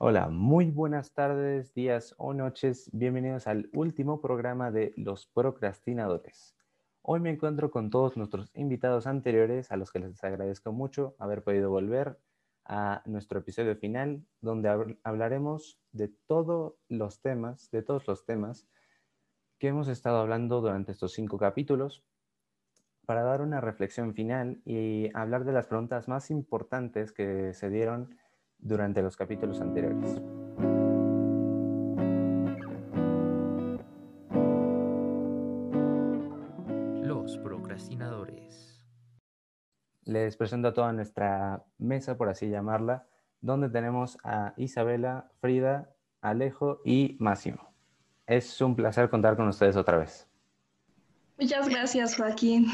Hola, muy buenas tardes, días o noches. Bienvenidos al último programa de Los Procrastinadores. Hoy me encuentro con todos nuestros invitados anteriores, a los que les agradezco mucho haber podido volver a nuestro episodio final, donde hablaremos de todos los temas, de todos los temas que hemos estado hablando durante estos cinco capítulos, para dar una reflexión final y hablar de las preguntas más importantes que se dieron durante los capítulos anteriores. Los procrastinadores. Les presento a toda nuestra mesa, por así llamarla, donde tenemos a Isabela, Frida, Alejo y Máximo. Es un placer contar con ustedes otra vez. Muchas gracias, Joaquín.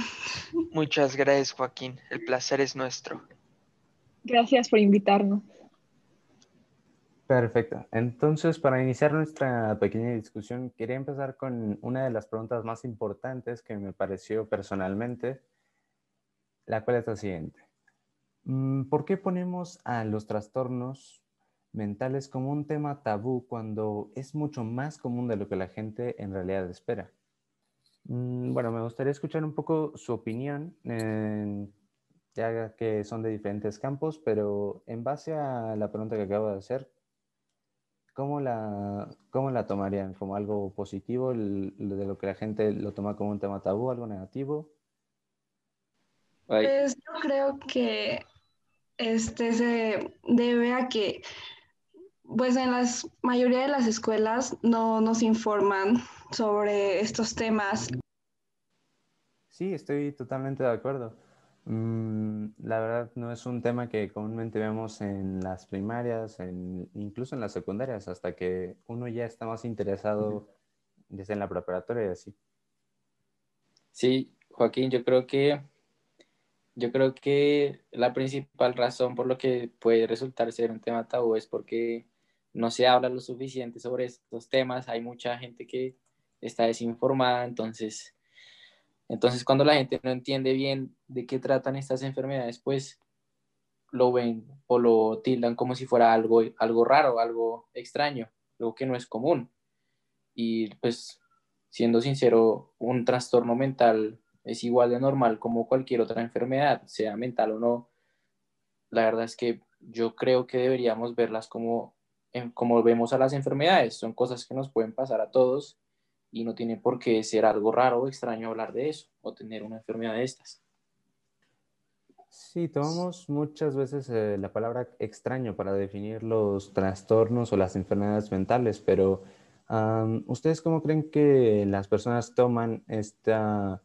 Muchas gracias, Joaquín. El placer es nuestro. Gracias por invitarnos. Perfecto. Entonces, para iniciar nuestra pequeña discusión, quería empezar con una de las preguntas más importantes que me pareció personalmente, la cual es la siguiente. Mm, ¿Por qué ponemos a los trastornos mentales como un tema tabú cuando es mucho más común de lo que la gente en realidad espera? Mm, bueno, me gustaría escuchar un poco su opinión, ya que son de diferentes campos, pero en base a la pregunta que acabo de hacer, ¿cómo la, cómo la tomarían? ¿Como algo positivo, de lo que la gente lo toma como un tema tabú, algo negativo? Pues yo creo que este se debe a que pues en la mayoría de las escuelas no nos informan sobre estos temas. Sí, estoy totalmente de acuerdo. Mm, la verdad no es un tema que comúnmente vemos en las primarias, incluso en las secundarias, hasta que uno ya está más interesado desde en la preparatoria y así. Sí, Joaquín, yo creo que yo creo que la principal razón por lo que puede resultar ser un tema tabú es porque no se habla lo suficiente sobre estos temas, hay mucha gente que está desinformada, entonces entonces, cuando la gente no entiende bien de qué tratan estas enfermedades, pues lo ven o lo tildan como si fuera algo, algo raro, algo extraño, algo que no es común. Y pues, siendo sincero, un trastorno mental es igual de normal como cualquier otra enfermedad, sea mental o no. La verdad es que yo creo que deberíamos verlas como, como vemos a las enfermedades. Son cosas que nos pueden pasar a todos y no tiene por qué ser algo raro o extraño hablar de eso o tener una enfermedad de estas. Sí, tomamos muchas veces eh, la palabra extraño para definir los trastornos o las enfermedades mentales, pero ¿ustedes cómo creen que las personas toman esta,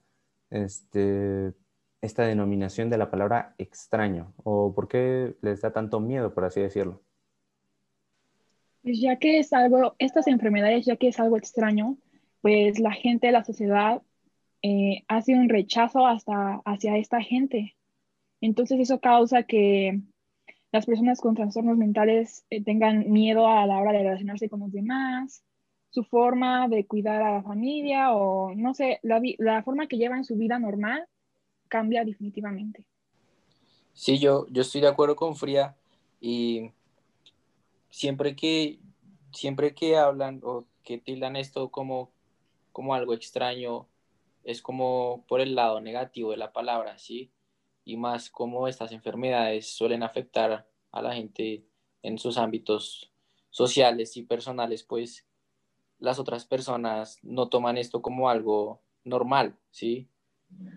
este, esta denominación de la palabra extraño? ¿O por qué les da tanto miedo, por así decirlo? Pues ya que es algo, estas enfermedades, ya que es algo extraño, pues la gente, la sociedad eh, hace un rechazo hasta hacia esta gente. Entonces eso causa que las personas con trastornos mentales eh, tengan miedo a la hora de relacionarse con los demás, su forma de cuidar a la familia o no sé, la, la forma que llevan su vida normal cambia definitivamente. Sí, yo, yo estoy de acuerdo con Fría y siempre que, siempre que hablan o que tildan esto como como algo extraño, es como por el lado negativo de la palabra, ¿sí? Y más como estas enfermedades suelen afectar a la gente en sus ámbitos sociales y personales, pues las otras personas no toman esto como algo normal, ¿sí?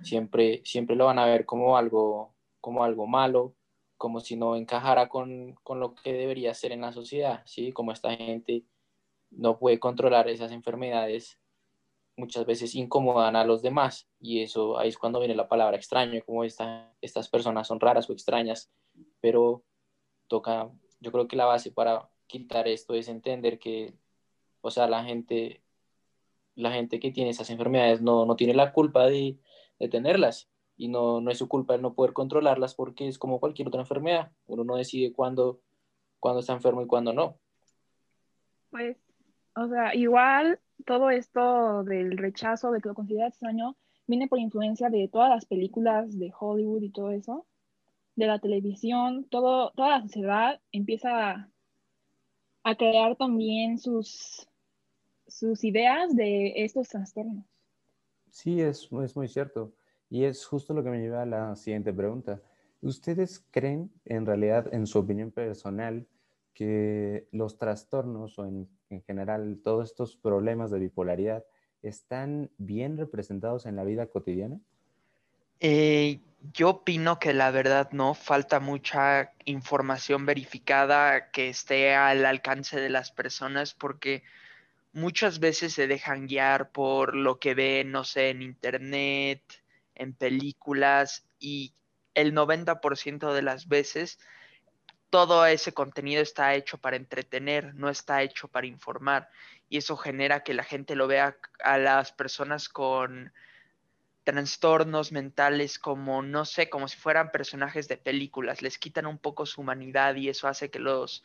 Siempre, siempre lo van a ver como algo, como algo malo, como si no encajara con, con lo que debería ser en la sociedad, ¿sí? Como esta gente no puede controlar esas enfermedades muchas veces incomodan a los demás y eso ahí es cuando viene la palabra extraño, como esta, estas personas son raras o extrañas, pero toca, yo creo que la base para quitar esto es entender que, o sea, la gente, la gente que tiene esas enfermedades no, no tiene la culpa de, de tenerlas y no, no es su culpa el no poder controlarlas porque es como cualquier otra enfermedad, uno no decide cuándo, cuándo está enfermo y cuándo no. Pues, o sea, igual todo esto del rechazo, de que lo considera extraño, viene por influencia de todas las películas de Hollywood y todo eso, de la televisión, todo, toda la sociedad empieza a crear también sus, sus ideas de estos trastornos. Sí, es, es muy cierto. Y es justo lo que me lleva a la siguiente pregunta. ¿Ustedes creen, en realidad, en su opinión personal, que los trastornos o en, en general todos estos problemas de bipolaridad están bien representados en la vida cotidiana? Eh, yo opino que la verdad no, falta mucha información verificada que esté al alcance de las personas porque muchas veces se dejan guiar por lo que ven, no sé, en internet, en películas y el 90% de las veces todo ese contenido está hecho para entretener, no está hecho para informar y eso genera que la gente lo vea a las personas con trastornos mentales como, no sé, como si fueran personajes de películas, les quitan un poco su humanidad y eso hace que los,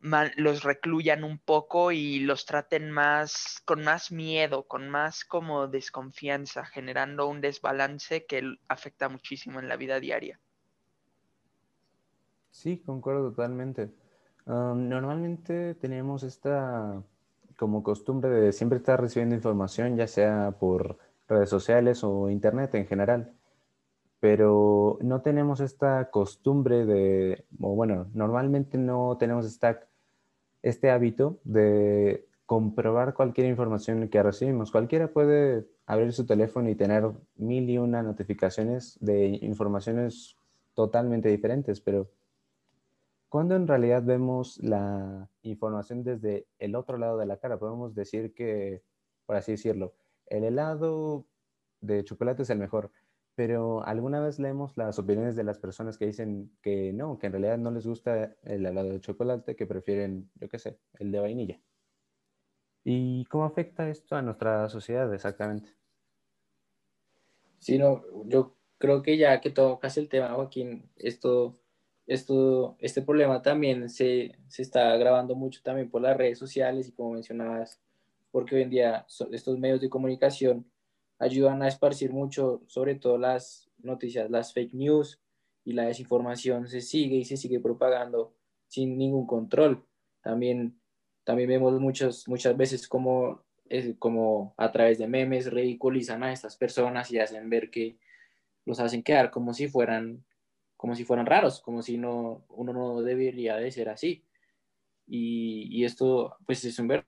los recluyan un poco y los traten más, con más miedo, con más como desconfianza, generando un desbalance que afecta muchísimo en la vida diaria. Sí, concuerdo totalmente. normalmente tenemos esta como costumbre de siempre estar recibiendo información, ya sea por redes sociales o internet en general. Pero no tenemos esta costumbre de, o bueno, normalmente no tenemos esta, este hábito de comprobar cualquier información que recibimos. Cualquiera puede abrir su teléfono y tener mil y una notificaciones de informaciones totalmente diferentes, pero cuando en realidad vemos la información desde el otro lado de la cara, podemos decir que, por así decirlo, el helado de chocolate es el mejor, pero alguna vez leemos las opiniones de las personas que dicen que no, que en realidad no les gusta el helado de chocolate, que prefieren, yo qué sé, el de vainilla. ¿Y cómo afecta esto a nuestra sociedad exactamente? Sí, no, yo creo que ya que tocas el tema, Joaquín, esto, esto, este problema también se, se está agravando mucho también por las redes sociales y como mencionabas, porque hoy en día estos medios de comunicación ayudan a esparcir mucho, sobre todo las noticias, las fake news y la desinformación se sigue y se sigue propagando sin ningún control. También, también vemos muchas, muchas veces como, como a través de memes ridiculizan a estas personas y hacen ver que los hacen quedar como si fueran como si fueran raros, como si no, uno no debería de ser así. Y, esto, pues es un ver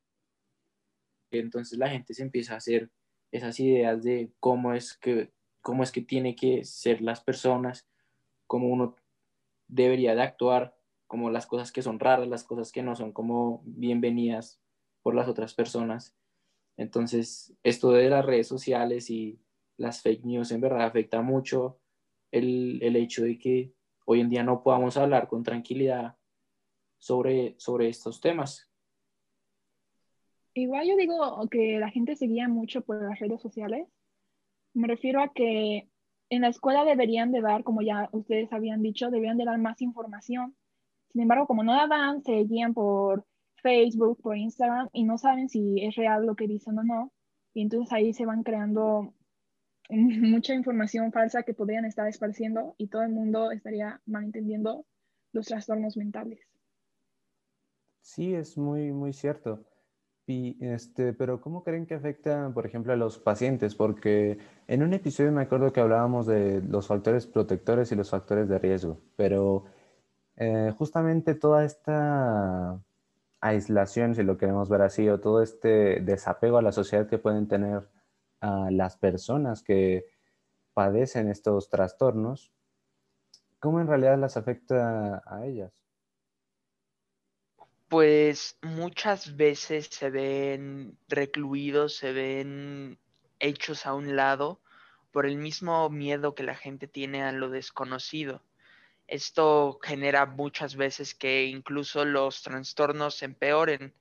entonces la gente se empieza a hacer esas ideas de cómo es que, cómo es que tiene que ser las personas, cómo uno debería de actuar, como las cosas que son raras, las cosas que no son como bienvenidas por las otras personas. Entonces, esto de las redes sociales y las fake news en verdad afecta mucho el, el hecho de que hoy en día no podamos hablar con tranquilidad sobre, sobre estos temas. Igual yo digo que la gente se guía mucho por las redes sociales. Me refiero a que en la escuela deberían de dar, como ya ustedes habían dicho, deberían de dar más información. Sin embargo, como no la dan, se guían por Facebook, por Instagram y no saben si es real lo que dicen o no. Y entonces ahí se van creando mucha información falsa que podrían estar esparciendo y todo el mundo estaría malentendiendo los trastornos mentales. Sí, es muy, muy cierto. Y este, pero ¿cómo creen que afecta, por ejemplo, a los pacientes? Porque en un episodio me acuerdo que hablábamos de los factores protectores y los factores de riesgo, pero eh, justamente toda esta aislación, si lo queremos ver así, o todo este desapego a la sociedad que pueden tener a las personas que padecen estos trastornos, ¿cómo en realidad las afecta a ellas? pues muchas veces se ven recluidos, se ven hechos a un lado por el mismo miedo que la gente tiene a lo desconocido. Esto genera muchas veces que incluso los trastornos empeoren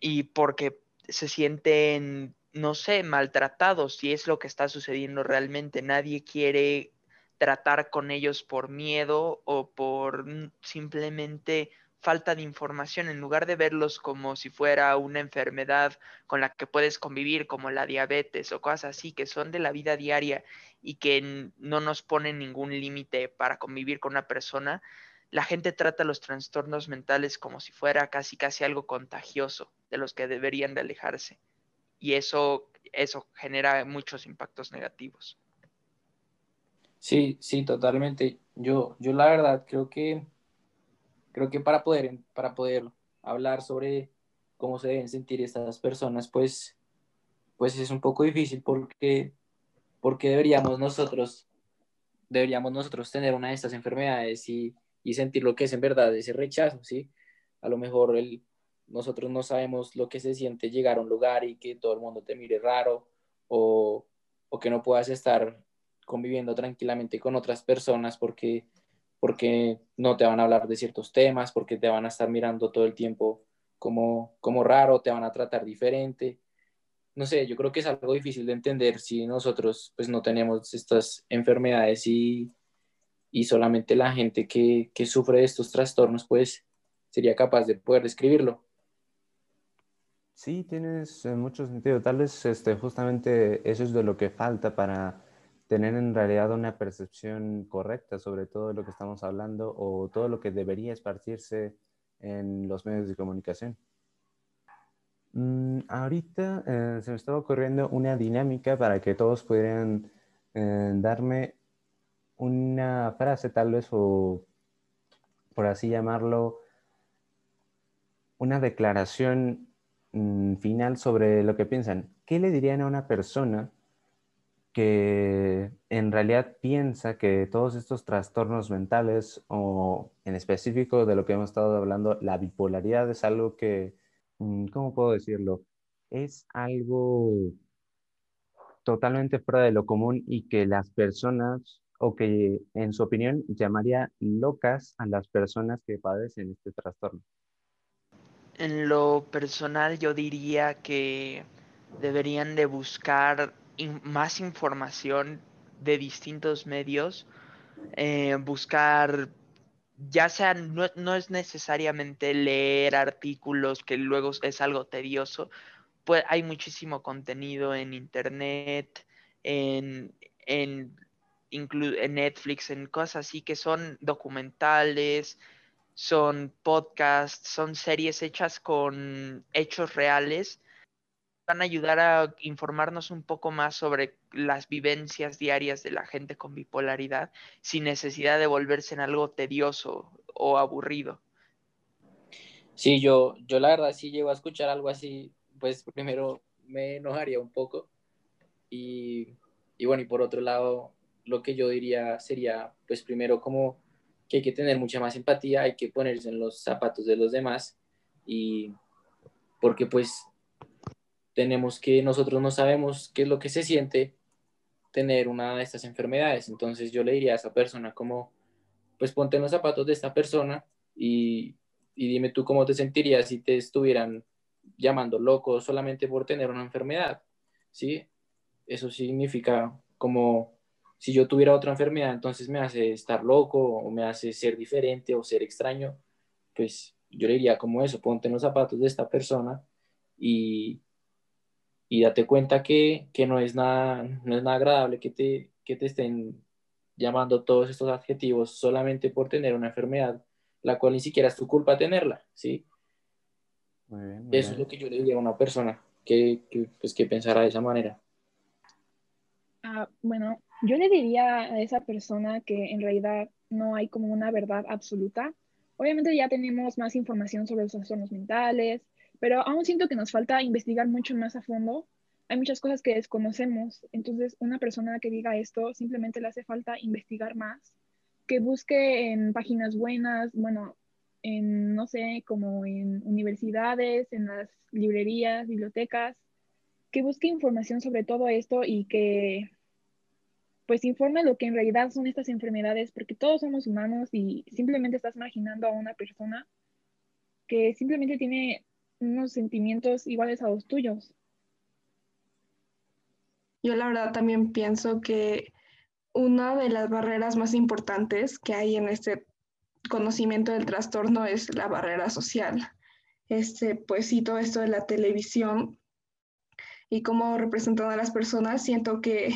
y porque se sienten, no sé, maltratados y es lo que está sucediendo realmente. Nadie quiere tratar con ellos por miedo o por simplemente falta de información, en lugar de verlos como si fuera una enfermedad con la que puedes convivir, como la diabetes o cosas así, que son de la vida diaria y que no nos ponen ningún límite para convivir con una persona, la gente trata los trastornos mentales como si fuera casi casi algo contagioso de los que deberían de alejarse. Y eso, eso genera muchos impactos negativos. Sí, sí, totalmente. Yo, yo la verdad creo que creo que para poder, para poder hablar sobre cómo se deben sentir estas personas, pues, pues es un poco difícil porque, porque deberíamos nosotros, deberíamos nosotros tener una de estas enfermedades y, y sentir lo que es en verdad ese rechazo, ¿sí? A lo mejor el, nosotros no sabemos lo que se siente llegar a un lugar y que todo el mundo te mire raro o, o que no puedas estar conviviendo tranquilamente con otras personas porque, porque no te van a hablar de ciertos temas, porque te van a estar mirando todo el tiempo como, como raro, te van a tratar diferente. No sé, yo creo que es algo difícil de entender si nosotros pues no tenemos estas enfermedades y, y solamente la gente que, que, sufre de estos trastornos pues sería capaz de poder describirlo. Sí, tienes mucho sentido. Tal vez este, justamente eso es de lo que falta para tener en realidad una percepción correcta sobre todo lo que estamos hablando o todo lo que debería esparcirse en los medios de comunicación. Mm, ahorita eh, se me estaba ocurriendo una dinámica para que todos pudieran eh, darme una frase tal vez o por así llamarlo, una declaración mm, final sobre lo que piensan. ¿Qué le dirían a una persona que en realidad piensa que todos estos trastornos mentales o en específico de lo que hemos estado hablando, la bipolaridad es algo que, mm, ¿cómo puedo decirlo? Es algo totalmente fuera de lo común y que las personas o que en su opinión llamaría locas a las personas que padecen este trastorno. En lo personal yo diría que deberían de buscar más información de distintos medios, eh, buscar, ya sea, no, no, es necesariamente leer artículos que luego es algo tedioso, pues hay muchísimo contenido en internet, en, en, en Netflix, en cosas así que son documentales, son podcasts, son series hechas con hechos reales van a ayudar a informarnos un poco más sobre las vivencias diarias de la gente con bipolaridad sin necesidad de volverse en algo tedioso o aburrido. Sí, yo, yo la verdad si llego a escuchar algo así, pues primero me enojaría un poco y, y bueno, y por otro lado, lo que yo diría sería, pues primero como que hay que tener mucha más empatía, hay que ponerse en los zapatos de los demás y porque pues tenemos que, nosotros no sabemos qué es lo que se siente tener una de estas enfermedades. Entonces yo le diría a esa persona como, pues ponte en los zapatos de esta persona y, y dime tú cómo te sentirías si te estuvieran llamando loco solamente por tener una enfermedad, ¿sí? Eso significa como si yo tuviera otra enfermedad, entonces me hace estar loco o me hace ser diferente o ser extraño, pues yo le diría como eso, ponte en los zapatos de esta persona y, y date cuenta que, que, no, es nada, no es nada agradable que te, que te estén llamando todos estos adjetivos solamente por tener una enfermedad, la cual ni siquiera es tu culpa tenerla, ¿sí? Muy bien, muy Eso bien. es lo que yo le diría a una persona que, que, pues, que pensara de esa manera. Ah, bueno, yo le diría a esa persona que en realidad no hay como una verdad absoluta. Obviamente ya tenemos más información sobre los trastornos mentales, pero aún siento que nos falta investigar mucho más a fondo. Hay muchas cosas que desconocemos, entonces una persona que diga esto simplemente le hace falta investigar más, que busque en páginas buenas, bueno, en, no sé, como en universidades, en las librerías, bibliotecas, que busque información sobre todo esto y que pues informe lo que en realidad son estas enfermedades, porque todos somos humanos y simplemente estás imaginando a una persona que simplemente tiene unos sentimientos iguales a los tuyos. Yo la verdad también pienso que una de las barreras más importantes que hay en este conocimiento del trastorno es la barrera social. Este, pues sí, todo esto de la televisión y cómo representan a las personas, siento que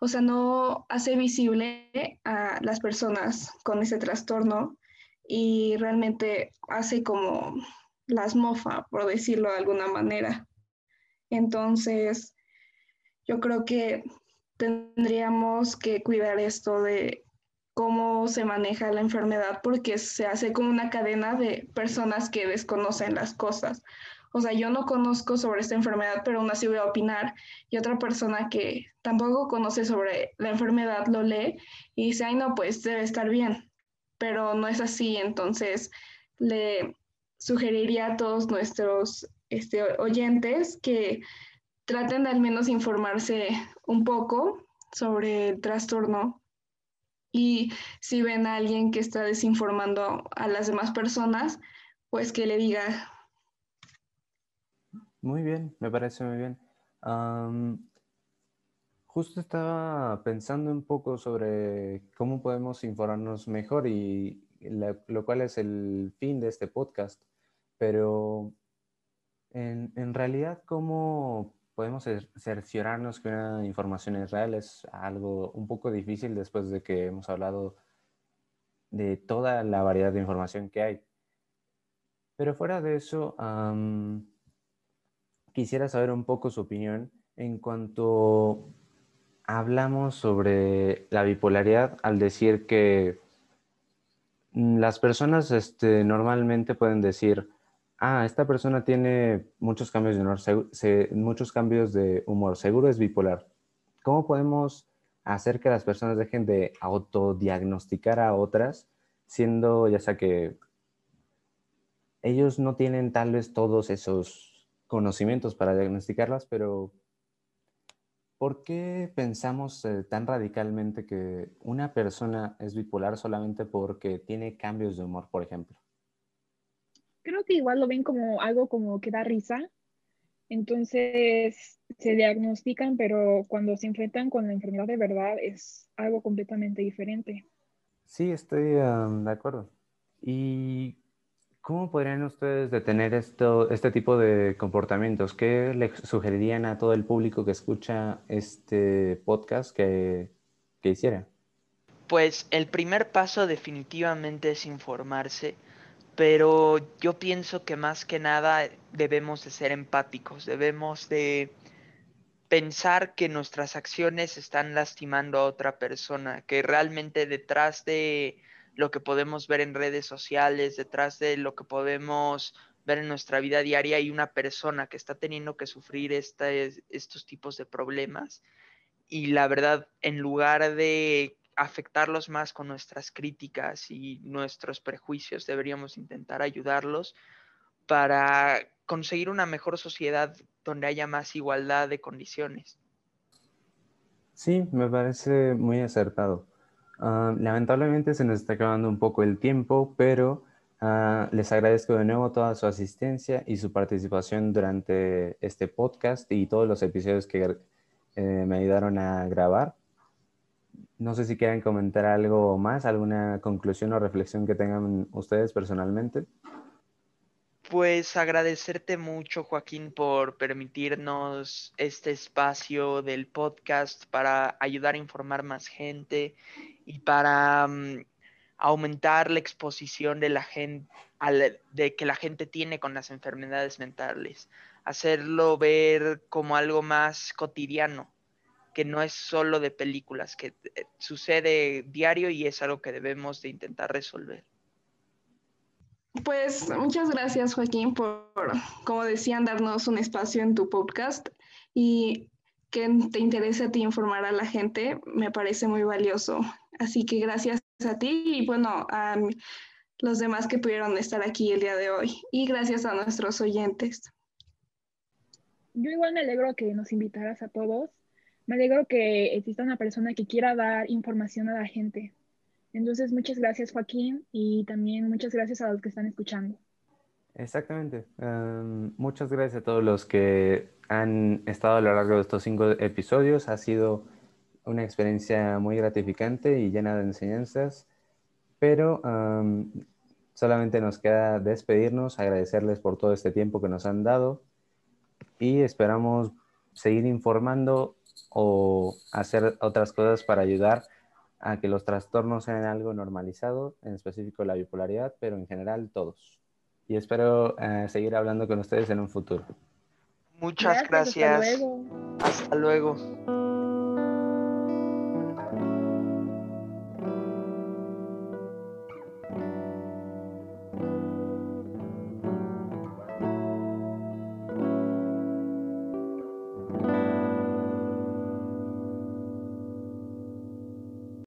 o sea, no hace visible a las personas con ese trastorno y realmente hace como las mofa, por decirlo de alguna manera. Entonces, yo creo que tendríamos que cuidar esto de cómo se maneja la enfermedad porque se hace como una cadena de personas que desconocen las cosas. O sea, yo no conozco sobre esta enfermedad, pero aún así voy a opinar. Y otra persona que tampoco conoce sobre la enfermedad lo lee y dice, ay, no, pues debe estar bien. Pero no es así. Entonces, le sugeriría a todos nuestros este, oyentes que traten de al menos informarse un poco sobre el trastorno y si ven a alguien que está desinformando a las demás personas, pues que le diga. Muy bien, me parece muy bien. justo estaba pensando un poco sobre cómo podemos informarnos mejor y lo cual es el fin de este podcast, pero en, realidad, ¿cómo podemos cerciorarnos que una información es real es algo un poco difícil después de que hemos hablado de toda la variedad de información que hay. Pero fuera de eso, quisiera saber un poco su opinión en cuanto hablamos sobre la bipolaridad al decir que las personas este, normalmente pueden decir, ah, esta persona tiene muchos cambios de humor, muchos cambios de humor, seguro es bipolar. ¿Cómo podemos hacer que las personas dejen de autodiagnosticar a otras, siendo ya sea que ellos no tienen tal vez todos esos conocimientos para diagnosticarlas, pero ¿por qué pensamos eh, tan radicalmente que una persona es bipolar solamente porque tiene cambios de humor, por ejemplo? creo que igual lo ven como algo como que da risa. Entonces se diagnostican, pero cuando se enfrentan con la enfermedad de verdad es algo completamente diferente. Sí, estoy de acuerdo. ¿Y cómo podrían ustedes detener esto, este tipo de comportamientos? ¿Qué le sugerirían a todo el público que escucha este podcast que, que hiciera? Pues el primer paso definitivamente es informarse pero yo pienso que más que nada debemos de ser empáticos, debemos de pensar que nuestras acciones están lastimando a otra persona, que realmente detrás de lo que podemos ver en redes sociales, detrás de lo que podemos ver en nuestra vida diaria, hay una persona que está teniendo que sufrir estos tipos de problemas. Y la verdad, en lugar de afectarlos más con nuestras críticas y nuestros prejuicios, deberíamos intentar ayudarlos para conseguir una mejor sociedad donde haya más igualdad de condiciones. Sí, me parece muy acertado. Ah, lamentablemente se nos está acabando un poco el tiempo, pero ah, les agradezco de nuevo toda su asistencia y su participación durante este podcast y todos los episodios que eh, me ayudaron a grabar. No sé si quieren comentar algo más, alguna conclusión o reflexión que tengan ustedes personalmente. Pues agradecerte mucho, Joaquín, por permitirnos este espacio del podcast para ayudar a informar más gente y para mm, aumentar la exposición de la gente, de que la gente tiene con las enfermedades mentales, hacerlo ver como algo más cotidiano que no es solo de películas, que eh, sucede diario y es algo que debemos de intentar resolver. Pues muchas gracias Joaquín por, como decían, darnos un espacio en tu podcast y que te interese a ti informar a la gente, me parece muy valioso. Así que gracias a ti y bueno, a los demás que pudieron estar aquí el día de hoy y gracias a nuestros oyentes. Yo igual me alegro que nos invitaras a todos me alegro que exista una persona que quiera dar información a la gente. Entonces, muchas gracias Joaquín y también muchas gracias a los que están escuchando. Exactamente. Em, muchas gracias a todos los que han estado a lo largo de estos cinco episodios. Ha sido una experiencia muy gratificante y llena de enseñanzas, pero solamente nos queda despedirnos, agradecerles por todo este tiempo que nos han dado y esperamos seguir informando o hacer otras cosas para ayudar a que los trastornos sean algo normalizado, en específico la bipolaridad, pero en general todos. Y espero eh, seguir hablando con ustedes en un futuro. Muchas gracias. Hasta luego. Hasta luego.